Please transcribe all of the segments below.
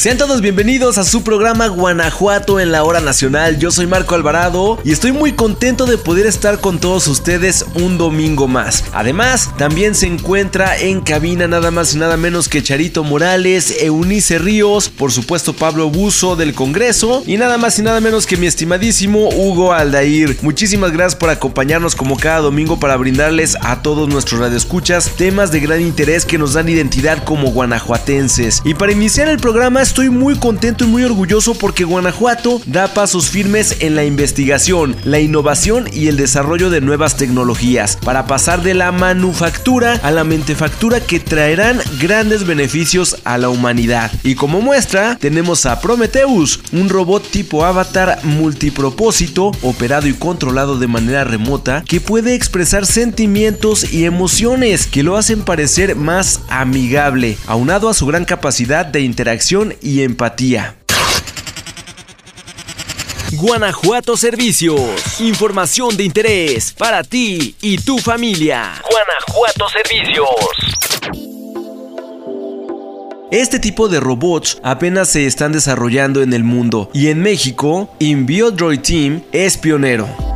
Sean todos bienvenidos a su programa Guanajuato en la hora nacional. Yo soy Marco Alvarado y estoy muy contento de poder estar con todos ustedes un domingo más. Además, también se encuentra en cabina nada más y nada menos que Charito Morales, Eunice Ríos, por supuesto Pablo Buzo del Congreso y nada más y nada menos que mi estimadísimo Hugo Aldair. Muchísimas gracias por acompañarnos como cada domingo para brindarles a todos nuestros radioescuchas temas de gran interés que nos dan identidad como guanajuatenses. Y para iniciar el programa estoy muy contento y muy orgulloso porque Guanajuato da pasos firmes en la investigación, la innovación y el desarrollo de nuevas tecnologías para pasar de la manufactura a la mentefactura que traerán grandes beneficios a la humanidad. Y como muestra, tenemos a Prometheus, un robot tipo avatar multipropósito, operado y controlado de manera remota, que puede expresar sentimientos y emociones que lo hacen parecer más amigable, aunado a su gran capacidad de interacción y empatía. Guanajuato Servicios. Información de interés para ti y tu familia. Guanajuato Servicios. Este tipo de robots apenas se están desarrollando en el mundo y en México, InBioDroid Team es pionero.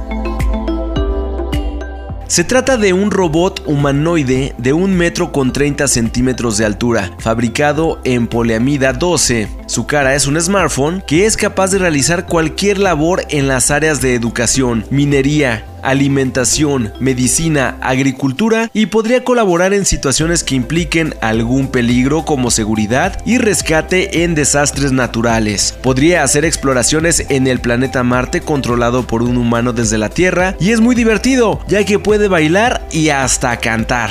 Se trata de un robot humanoide de 1 metro con 30 centímetros de altura, fabricado en poliamida 12. Su cara es un smartphone que es capaz de realizar cualquier labor en las áreas de educación, minería, alimentación, medicina, agricultura y podría colaborar en situaciones que impliquen algún peligro como seguridad y rescate en desastres naturales. Podría hacer exploraciones en el planeta Marte controlado por un humano desde la Tierra y es muy divertido ya que puede bailar y hasta cantar.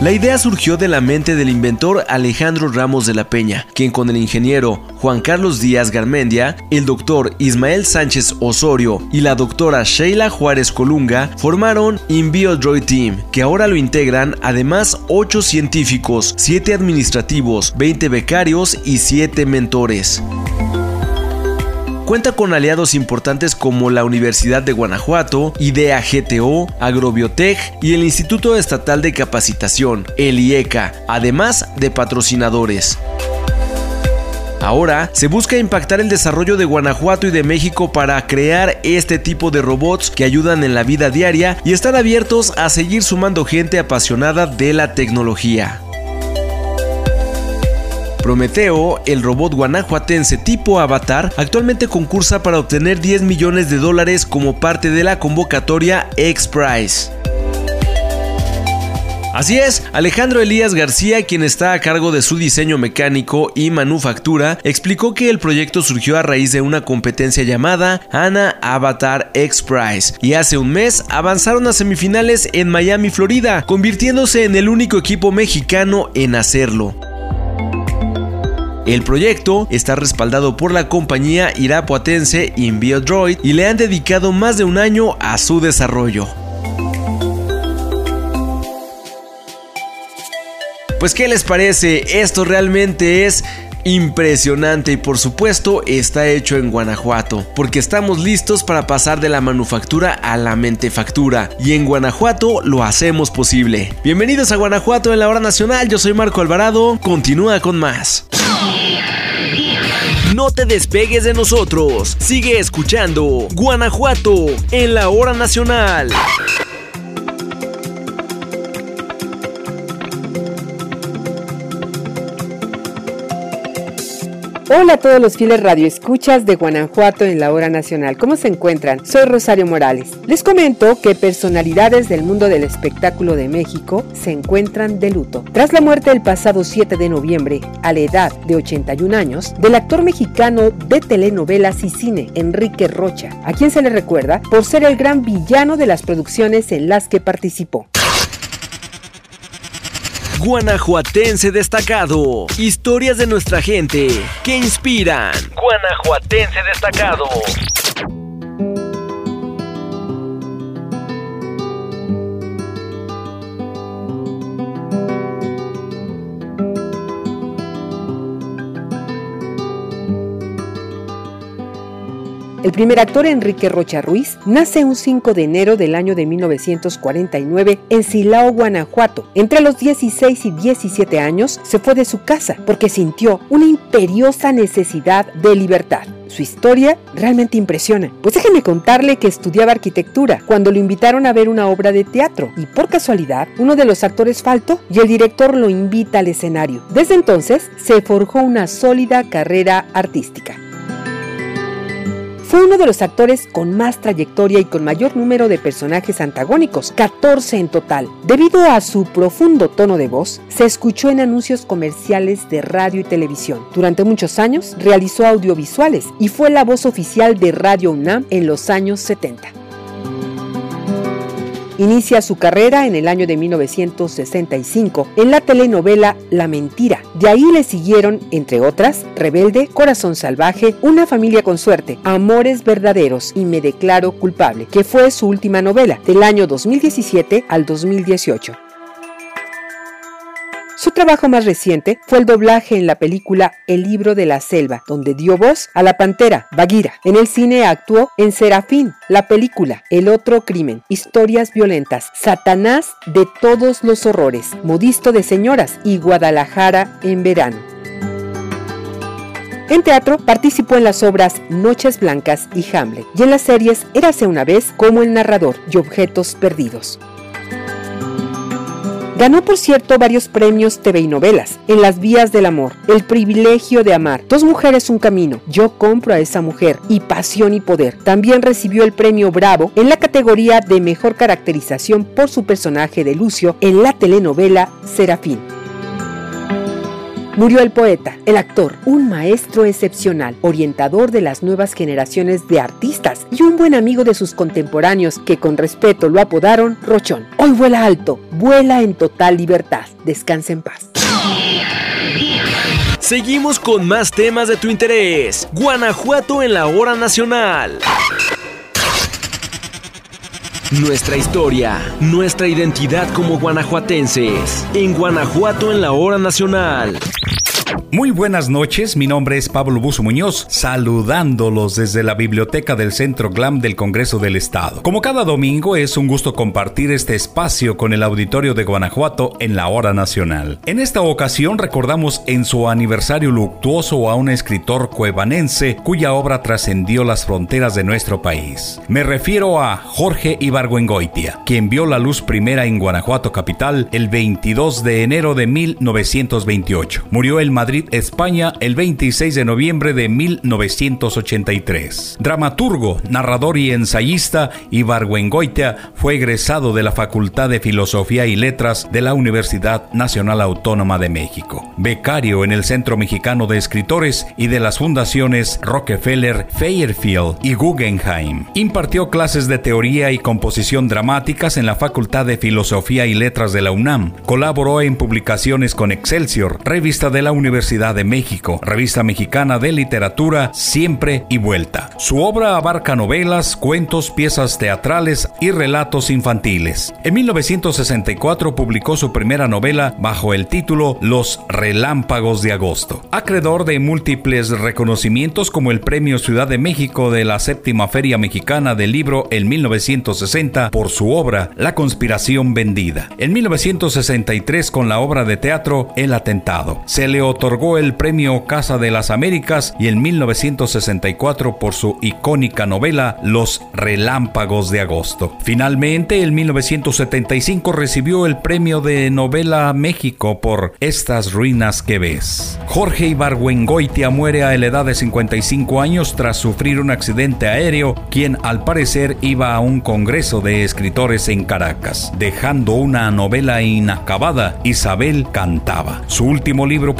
La idea surgió de la mente del inventor Alejandro Ramos de la Peña, quien con el ingeniero Juan Carlos Díaz Garmendia, el doctor Ismael Sánchez Osorio y la doctora Sheila Juárez Colunga formaron InBioDroid Team, que ahora lo integran además 8 científicos, 7 administrativos, 20 becarios y 7 mentores. Cuenta con aliados importantes como la Universidad de Guanajuato, IDEA GTO, Agrobiotech y el Instituto Estatal de Capacitación, el IECA, además de patrocinadores. Ahora se busca impactar el desarrollo de Guanajuato y de México para crear este tipo de robots que ayudan en la vida diaria y están abiertos a seguir sumando gente apasionada de la tecnología. Prometeo, el robot guanajuatense tipo Avatar, actualmente concursa para obtener 10 millones de dólares como parte de la convocatoria X-Prize. Así es, Alejandro Elías García, quien está a cargo de su diseño mecánico y manufactura, explicó que el proyecto surgió a raíz de una competencia llamada ANA Avatar X Prize y hace un mes avanzaron a semifinales en Miami, Florida, convirtiéndose en el único equipo mexicano en hacerlo. El proyecto está respaldado por la compañía irapuatense InBioDroid y le han dedicado más de un año a su desarrollo. Pues ¿qué les parece? Esto realmente es impresionante y por supuesto está hecho en Guanajuato, porque estamos listos para pasar de la manufactura a la mentefactura y en Guanajuato lo hacemos posible. Bienvenidos a Guanajuato en la hora nacional, yo soy Marco Alvarado, continúa con más. No te despegues de nosotros. Sigue escuchando Guanajuato en la hora nacional. Hola a todos los fieles radioescuchas de Guanajuato en la hora nacional. ¿Cómo se encuentran? Soy Rosario Morales. Les comento que personalidades del mundo del espectáculo de México se encuentran de luto. Tras la muerte el pasado 7 de noviembre, a la edad de 81 años, del actor mexicano de telenovelas y cine, Enrique Rocha, a quien se le recuerda por ser el gran villano de las producciones en las que participó. Guanajuatense destacado. Historias de nuestra gente que inspiran. Guanajuatense destacado. El primer actor, Enrique Rocha Ruiz, nace un 5 de enero del año de 1949 en Silao, Guanajuato. Entre los 16 y 17 años se fue de su casa porque sintió una imperiosa necesidad de libertad. Su historia realmente impresiona. Pues déjenme contarle que estudiaba arquitectura cuando lo invitaron a ver una obra de teatro y por casualidad uno de los actores faltó y el director lo invita al escenario. Desde entonces se forjó una sólida carrera artística. Fue uno de los actores con más trayectoria y con mayor número de personajes antagónicos, 14 en total. Debido a su profundo tono de voz, se escuchó en anuncios comerciales de radio y televisión. Durante muchos años realizó audiovisuales y fue la voz oficial de Radio UNAM en los años 70. Inicia su carrera en el año de 1965 en la telenovela La Mentira. De ahí le siguieron, entre otras, Rebelde, Corazón Salvaje, Una familia con suerte, Amores verdaderos y Me declaro culpable, que fue su última novela del año 2017 al 2018. Su trabajo más reciente fue el doblaje en la película El libro de la selva, donde dio voz a la pantera Bagheera. En el cine actuó en Serafín, la película El otro crimen, historias violentas, Satanás de todos los horrores, Modisto de señoras y Guadalajara en verano. En teatro participó en las obras Noches Blancas y Hamlet y en las series Érase una vez como el narrador y Objetos Perdidos. Ganó, por cierto, varios premios TV y novelas. En Las Vías del Amor, El Privilegio de Amar, Dos Mujeres, Un Camino, Yo Compro a esa Mujer y Pasión y Poder. También recibió el premio Bravo en la categoría de Mejor Caracterización por su personaje de Lucio en la telenovela Serafín. Murió el poeta, el actor, un maestro excepcional, orientador de las nuevas generaciones de artistas y un buen amigo de sus contemporáneos que con respeto lo apodaron Rochón. Hoy vuela alto, vuela en total libertad. Descansa en paz. Seguimos con más temas de tu interés. Guanajuato en la hora nacional. Nuestra historia, nuestra identidad como guanajuatenses. En Guanajuato en la hora nacional. Muy buenas noches, mi nombre es Pablo Buzo Muñoz, saludándolos desde la biblioteca del Centro GLAM del Congreso del Estado. Como cada domingo, es un gusto compartir este espacio con el auditorio de Guanajuato en la hora nacional. En esta ocasión recordamos en su aniversario luctuoso a un escritor cuevanense cuya obra trascendió las fronteras de nuestro país. Me refiero a Jorge Ibargüengoitia, quien vio la luz primera en Guanajuato capital el 22 de enero de 1928. Murió el Madrid, España, el 26 de noviembre de 1983. Dramaturgo, narrador y ensayista, Ibargüengoitia fue egresado de la Facultad de Filosofía y Letras de la Universidad Nacional Autónoma de México. Becario en el Centro Mexicano de Escritores y de las fundaciones Rockefeller, Fairfield y Guggenheim. Impartió clases de teoría y composición dramáticas en la Facultad de Filosofía y Letras de la UNAM. Colaboró en publicaciones con Excelsior, revista de la Universidad de México, revista mexicana de literatura Siempre y Vuelta. Su obra abarca novelas, cuentos, piezas teatrales y relatos infantiles. En 1964 publicó su primera novela bajo el título Los Relámpagos de Agosto. Acreedor de múltiples reconocimientos como el Premio Ciudad de México de la Séptima Feria Mexicana del Libro en 1960 por su obra La Conspiración Vendida. En 1963 con la obra de teatro El Atentado. Se le otorgó el premio Casa de las Américas y en 1964 por su icónica novela Los Relámpagos de Agosto. Finalmente, en 1975 recibió el premio de novela México por Estas ruinas que ves. Jorge Ibargüengoitia muere a la edad de 55 años tras sufrir un accidente aéreo, quien al parecer iba a un congreso de escritores en Caracas, dejando una novela inacabada, Isabel cantaba. Su último libro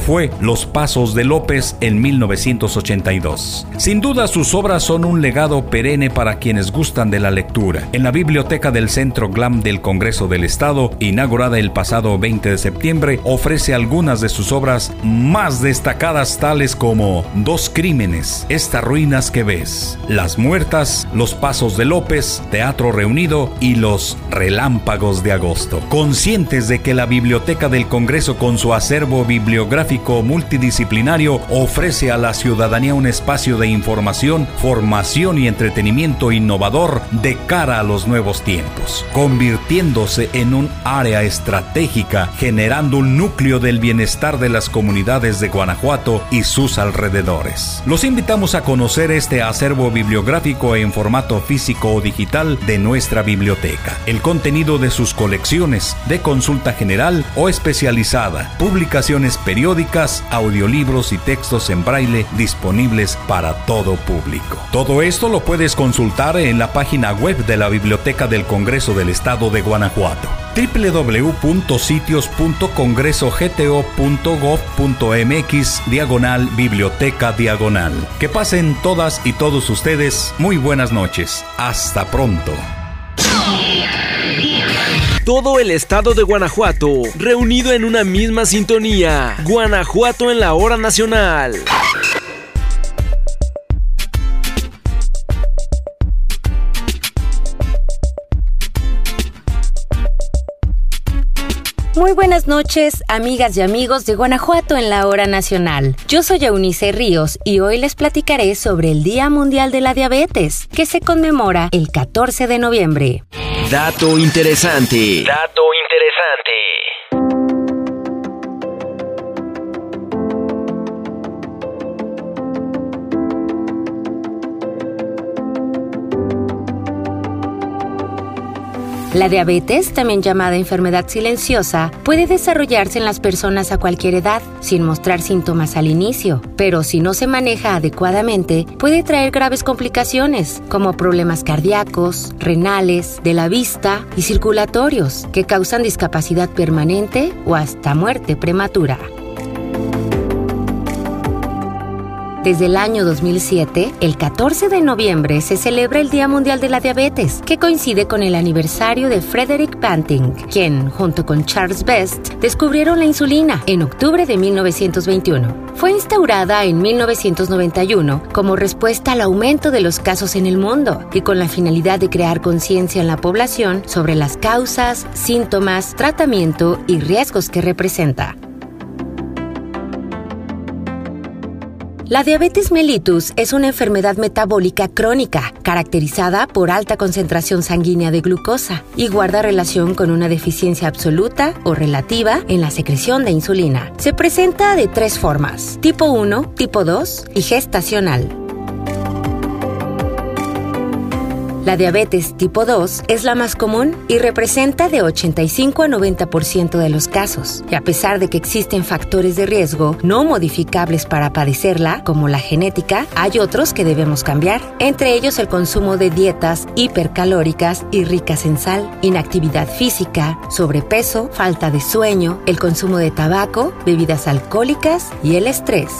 fue Los Pasos de López en 1982. Sin duda sus obras son un legado perenne para quienes gustan de la lectura. En la biblioteca del Centro GLAM del Congreso del Estado, inaugurada el pasado 20 de septiembre, ofrece algunas de sus obras más destacadas tales como Dos Crímenes, Estas Ruinas que ves, Las Muertas, Los Pasos de López, Teatro Reunido y Los Relámpagos de Agosto. Conscientes de que la biblioteca del Congreso con su acervo bibliográfico bibliográfico multidisciplinario ofrece a la ciudadanía un espacio de información, formación y entretenimiento innovador de cara a los nuevos tiempos, convirtiéndose en un área estratégica, generando un núcleo del bienestar de las comunidades de Guanajuato y sus alrededores. Los invitamos a conocer este acervo bibliográfico en formato físico o digital de nuestra biblioteca, el contenido de sus colecciones, de consulta general o especializada, publicaciones periódicas, audiolibros y textos en braille disponibles para todo público. Todo esto lo puedes consultar en la página web de la Biblioteca del Congreso del Estado de Guanajuato www.sitios.congresogto.gov.mx diagonal biblioteca diagonal. Que pasen todas y todos ustedes muy buenas noches. Hasta pronto. Todo el estado de Guanajuato, reunido en una misma sintonía. Guanajuato en la hora nacional. Muy buenas noches, amigas y amigos de Guanajuato en la hora nacional. Yo soy Eunice Ríos y hoy les platicaré sobre el Día Mundial de la Diabetes, que se conmemora el 14 de noviembre. Dato interesante. Dato interesante. La diabetes, también llamada enfermedad silenciosa, puede desarrollarse en las personas a cualquier edad, sin mostrar síntomas al inicio, pero si no se maneja adecuadamente, puede traer graves complicaciones, como problemas cardíacos, renales, de la vista y circulatorios, que causan discapacidad permanente o hasta muerte prematura. Desde el año 2007, el 14 de noviembre se celebra el Día Mundial de la Diabetes, que coincide con el aniversario de Frederick Banting, quien, junto con Charles Best, descubrieron la insulina en octubre de 1921. Fue instaurada en 1991 como respuesta al aumento de los casos en el mundo y con la finalidad de crear conciencia en la población sobre las causas, síntomas, tratamiento y riesgos que representa. La diabetes mellitus es una enfermedad metabólica crónica caracterizada por alta concentración sanguínea de glucosa y guarda relación con una deficiencia absoluta o relativa en la secreción de insulina. Se presenta de tres formas, tipo 1, tipo 2 y gestacional. La diabetes tipo 2 es la más común y representa de 85 a 90% de los casos. Y a pesar de que existen factores de riesgo no modificables para padecerla, como la genética, hay otros que debemos cambiar, entre ellos el consumo de dietas hipercalóricas y ricas en sal, inactividad física, sobrepeso, falta de sueño, el consumo de tabaco, bebidas alcohólicas y el estrés.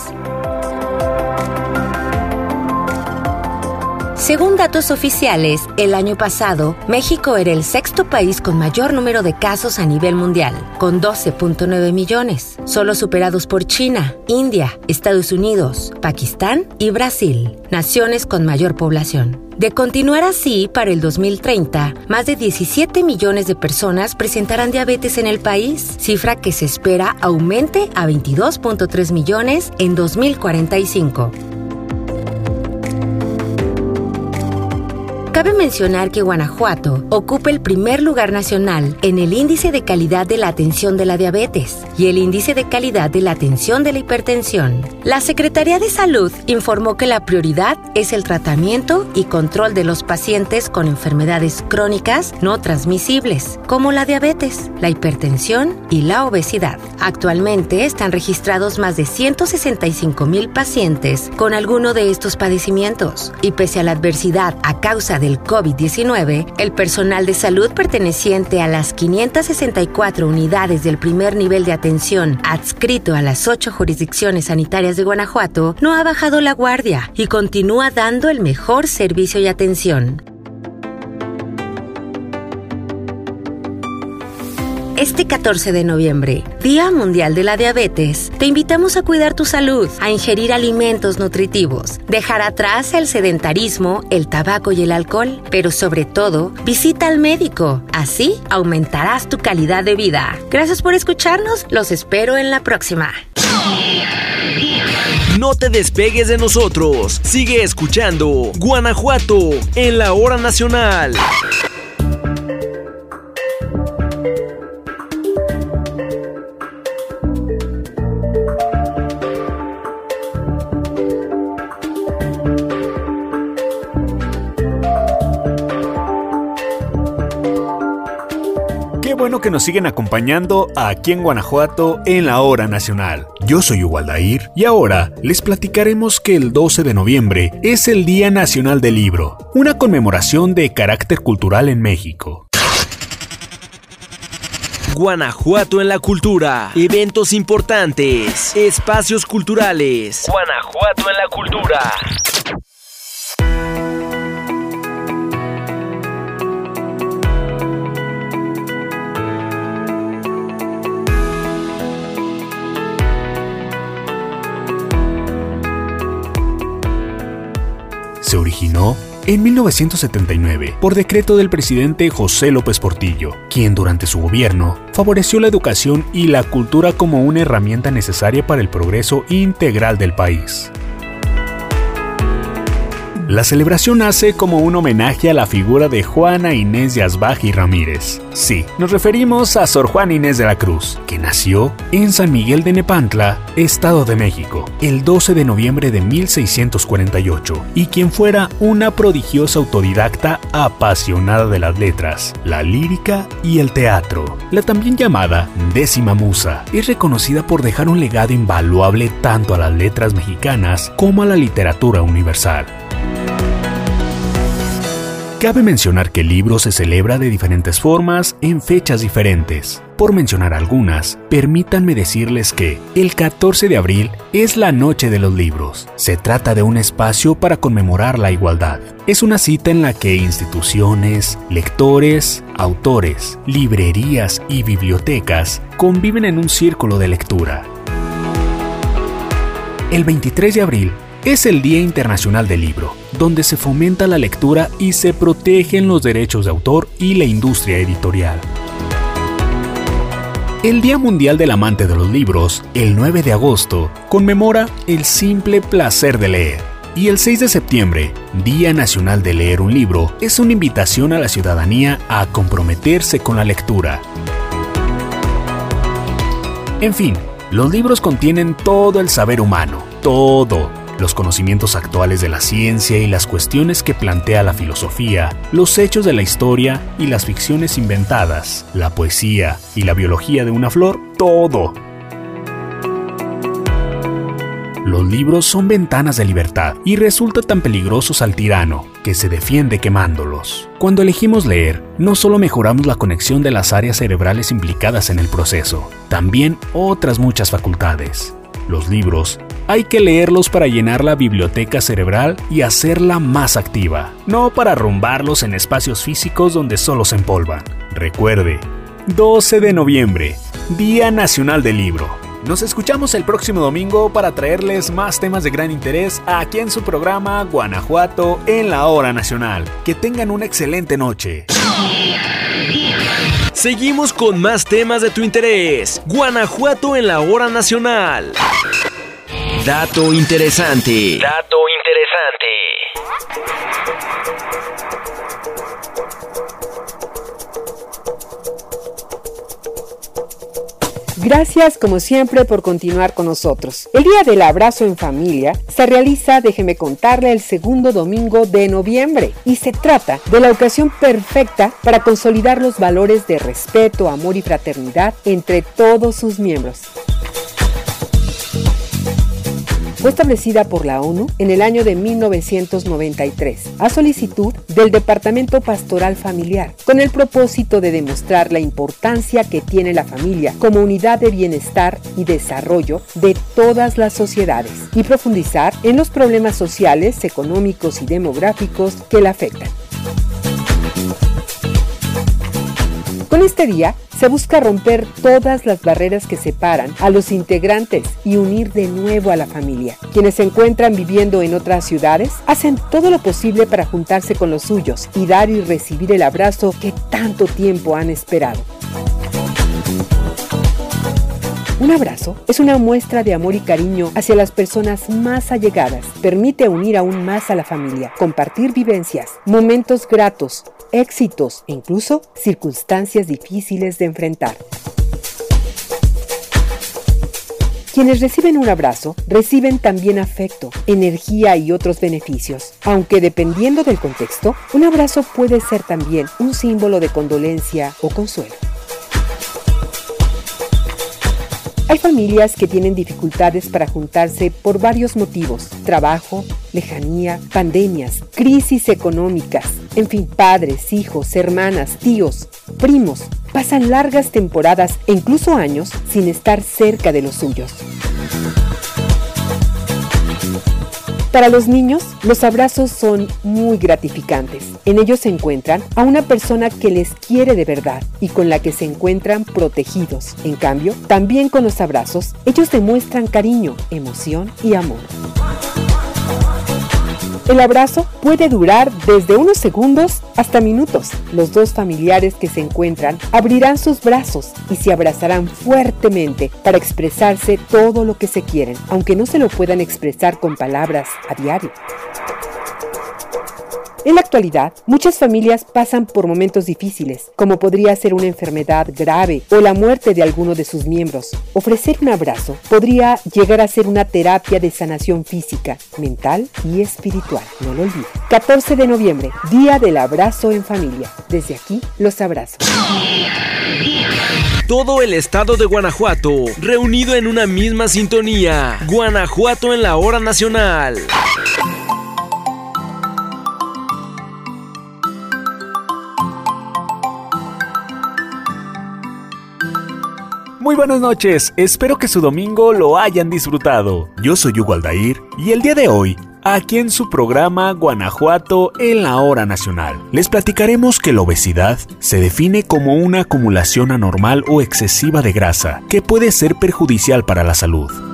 Según datos oficiales, el año pasado, México era el sexto país con mayor número de casos a nivel mundial, con 12.9 millones, solo superados por China, India, Estados Unidos, Pakistán y Brasil, naciones con mayor población. De continuar así, para el 2030, más de 17 millones de personas presentarán diabetes en el país, cifra que se espera aumente a 22.3 millones en 2045. Cabe mencionar que Guanajuato ocupa el primer lugar nacional en el índice de calidad de la atención de la diabetes y el índice de calidad de la atención de la hipertensión. La Secretaría de Salud informó que la prioridad es el tratamiento y control de los pacientes con enfermedades crónicas no transmisibles, como la diabetes, la hipertensión y la obesidad. Actualmente están registrados más de 165 mil pacientes con alguno de estos padecimientos y pese a la adversidad a causa del COVID-19, el personal de salud perteneciente a las 564 unidades del primer nivel de atención adscrito a las ocho jurisdicciones sanitarias de Guanajuato no ha bajado la guardia y continúa dando el mejor servicio y atención. Este 14 de noviembre, Día Mundial de la Diabetes, te invitamos a cuidar tu salud, a ingerir alimentos nutritivos, dejar atrás el sedentarismo, el tabaco y el alcohol, pero sobre todo, visita al médico. Así aumentarás tu calidad de vida. Gracias por escucharnos, los espero en la próxima. No te despegues de nosotros. Sigue escuchando Guanajuato en la hora nacional. Bueno que nos siguen acompañando aquí en Guanajuato en la hora nacional. Yo soy Ubaldair y ahora les platicaremos que el 12 de noviembre es el Día Nacional del Libro, una conmemoración de carácter cultural en México. Guanajuato en la cultura, eventos importantes, espacios culturales. Guanajuato en la cultura. Se originó en 1979 por decreto del presidente José López Portillo, quien durante su gobierno favoreció la educación y la cultura como una herramienta necesaria para el progreso integral del país. La celebración nace como un homenaje a la figura de Juana Inés de Asbaj y Ramírez. Sí, nos referimos a Sor Juana Inés de la Cruz, que nació en San Miguel de Nepantla, Estado de México, el 12 de noviembre de 1648, y quien fuera una prodigiosa autodidacta apasionada de las letras, la lírica y el teatro. La también llamada décima musa es reconocida por dejar un legado invaluable tanto a las letras mexicanas como a la literatura universal. Cabe mencionar que el libro se celebra de diferentes formas en fechas diferentes. Por mencionar algunas, permítanme decirles que el 14 de abril es la Noche de los Libros. Se trata de un espacio para conmemorar la igualdad. Es una cita en la que instituciones, lectores, autores, librerías y bibliotecas conviven en un círculo de lectura. El 23 de abril es el Día Internacional del Libro, donde se fomenta la lectura y se protegen los derechos de autor y la industria editorial. El Día Mundial del Amante de los Libros, el 9 de agosto, conmemora el simple placer de leer. Y el 6 de septiembre, Día Nacional de Leer un Libro, es una invitación a la ciudadanía a comprometerse con la lectura. En fin, los libros contienen todo el saber humano, todo los conocimientos actuales de la ciencia y las cuestiones que plantea la filosofía, los hechos de la historia y las ficciones inventadas, la poesía y la biología de una flor, todo. Los libros son ventanas de libertad y resultan tan peligrosos al tirano que se defiende quemándolos. Cuando elegimos leer, no solo mejoramos la conexión de las áreas cerebrales implicadas en el proceso, también otras muchas facultades. Los libros hay que leerlos para llenar la biblioteca cerebral y hacerla más activa, no para arrumbarlos en espacios físicos donde solo se empolvan. Recuerde, 12 de noviembre, Día Nacional del Libro. Nos escuchamos el próximo domingo para traerles más temas de gran interés aquí en su programa Guanajuato en la hora nacional. Que tengan una excelente noche. Seguimos con más temas de tu interés. Guanajuato en la hora nacional. Dato interesante. Dato Gracias como siempre por continuar con nosotros. El Día del Abrazo en Familia se realiza, déjeme contarle, el segundo domingo de noviembre y se trata de la ocasión perfecta para consolidar los valores de respeto, amor y fraternidad entre todos sus miembros fue establecida por la ONU en el año de 1993 a solicitud del Departamento Pastoral Familiar, con el propósito de demostrar la importancia que tiene la familia como unidad de bienestar y desarrollo de todas las sociedades y profundizar en los problemas sociales, económicos y demográficos que la afectan. Con este día se busca romper todas las barreras que separan a los integrantes y unir de nuevo a la familia. Quienes se encuentran viviendo en otras ciudades hacen todo lo posible para juntarse con los suyos y dar y recibir el abrazo que tanto tiempo han esperado. Un abrazo es una muestra de amor y cariño hacia las personas más allegadas. Permite unir aún más a la familia, compartir vivencias, momentos gratos, éxitos e incluso circunstancias difíciles de enfrentar. Quienes reciben un abrazo reciben también afecto, energía y otros beneficios, aunque dependiendo del contexto, un abrazo puede ser también un símbolo de condolencia o consuelo. Hay familias que tienen dificultades para juntarse por varios motivos, trabajo, lejanía, pandemias, crisis económicas, en fin, padres, hijos, hermanas, tíos, primos, pasan largas temporadas e incluso años sin estar cerca de los suyos. Para los niños, los abrazos son muy gratificantes. En ellos se encuentran a una persona que les quiere de verdad y con la que se encuentran protegidos. En cambio, también con los abrazos, ellos demuestran cariño, emoción y amor. El abrazo puede durar desde unos segundos hasta minutos. Los dos familiares que se encuentran abrirán sus brazos y se abrazarán fuertemente para expresarse todo lo que se quieren, aunque no se lo puedan expresar con palabras a diario. En la actualidad, muchas familias pasan por momentos difíciles, como podría ser una enfermedad grave o la muerte de alguno de sus miembros. Ofrecer un abrazo podría llegar a ser una terapia de sanación física, mental y espiritual. No lo olviden. 14 de noviembre, Día del Abrazo en Familia. Desde aquí, los abrazo. Todo el estado de Guanajuato, reunido en una misma sintonía. Guanajuato en la hora nacional. Muy buenas noches, espero que su domingo lo hayan disfrutado. Yo soy Hugo Aldair y el día de hoy, aquí en su programa Guanajuato en la hora nacional, les platicaremos que la obesidad se define como una acumulación anormal o excesiva de grasa que puede ser perjudicial para la salud.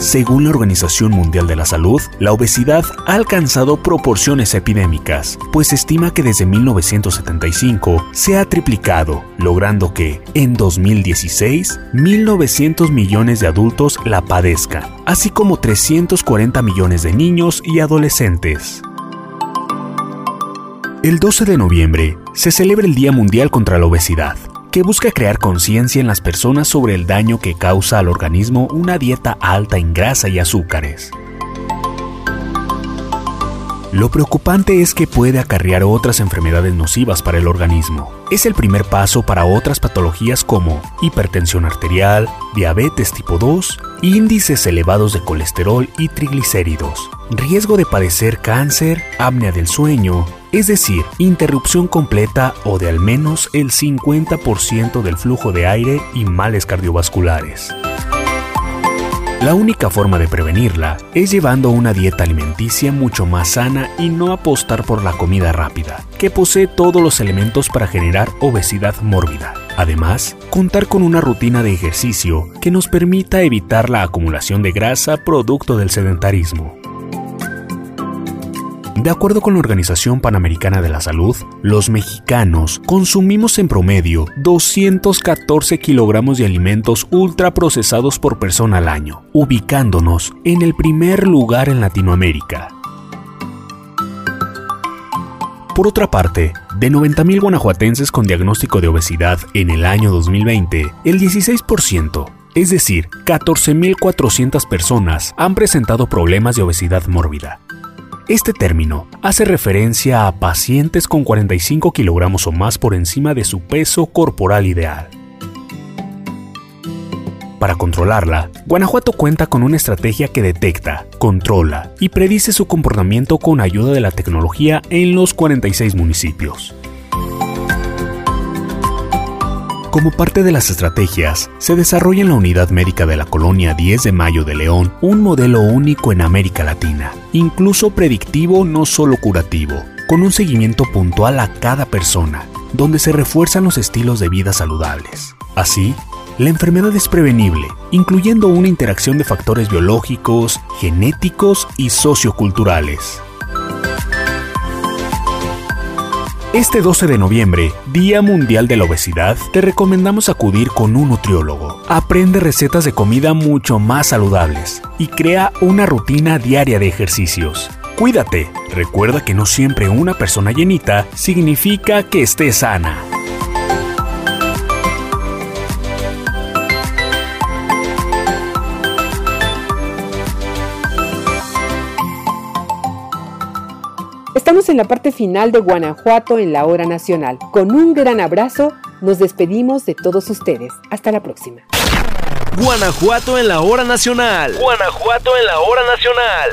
Según la Organización Mundial de la Salud, la obesidad ha alcanzado proporciones epidémicas, pues se estima que desde 1975 se ha triplicado, logrando que, en 2016, 1.900 millones de adultos la padezcan, así como 340 millones de niños y adolescentes. El 12 de noviembre se celebra el Día Mundial contra la Obesidad que busca crear conciencia en las personas sobre el daño que causa al organismo una dieta alta en grasa y azúcares. Lo preocupante es que puede acarrear otras enfermedades nocivas para el organismo. Es el primer paso para otras patologías como hipertensión arterial, diabetes tipo 2, índices elevados de colesterol y triglicéridos, riesgo de padecer cáncer, apnea del sueño, es decir, interrupción completa o de al menos el 50% del flujo de aire y males cardiovasculares. La única forma de prevenirla es llevando una dieta alimenticia mucho más sana y no apostar por la comida rápida, que posee todos los elementos para generar obesidad mórbida. Además, contar con una rutina de ejercicio que nos permita evitar la acumulación de grasa producto del sedentarismo. De acuerdo con la Organización Panamericana de la Salud, los mexicanos consumimos en promedio 214 kilogramos de alimentos ultraprocesados por persona al año, ubicándonos en el primer lugar en Latinoamérica. Por otra parte, de 90.000 guanajuatenses con diagnóstico de obesidad en el año 2020, el 16%, es decir, 14.400 personas, han presentado problemas de obesidad mórbida, este término hace referencia a pacientes con 45 kilogramos o más por encima de su peso corporal ideal. Para controlarla, Guanajuato cuenta con una estrategia que detecta, controla y predice su comportamiento con ayuda de la tecnología en los 46 municipios. Como parte de las estrategias, se desarrolla en la Unidad Médica de la Colonia 10 de Mayo de León un modelo único en América Latina, incluso predictivo no solo curativo, con un seguimiento puntual a cada persona, donde se refuerzan los estilos de vida saludables. Así, la enfermedad es prevenible, incluyendo una interacción de factores biológicos, genéticos y socioculturales. Este 12 de noviembre, Día Mundial de la Obesidad, te recomendamos acudir con un nutriólogo. Aprende recetas de comida mucho más saludables y crea una rutina diaria de ejercicios. Cuídate, recuerda que no siempre una persona llenita significa que esté sana. Estamos en la parte final de Guanajuato en la hora nacional. Con un gran abrazo, nos despedimos de todos ustedes. Hasta la próxima. Guanajuato en la hora nacional. Guanajuato en la hora nacional.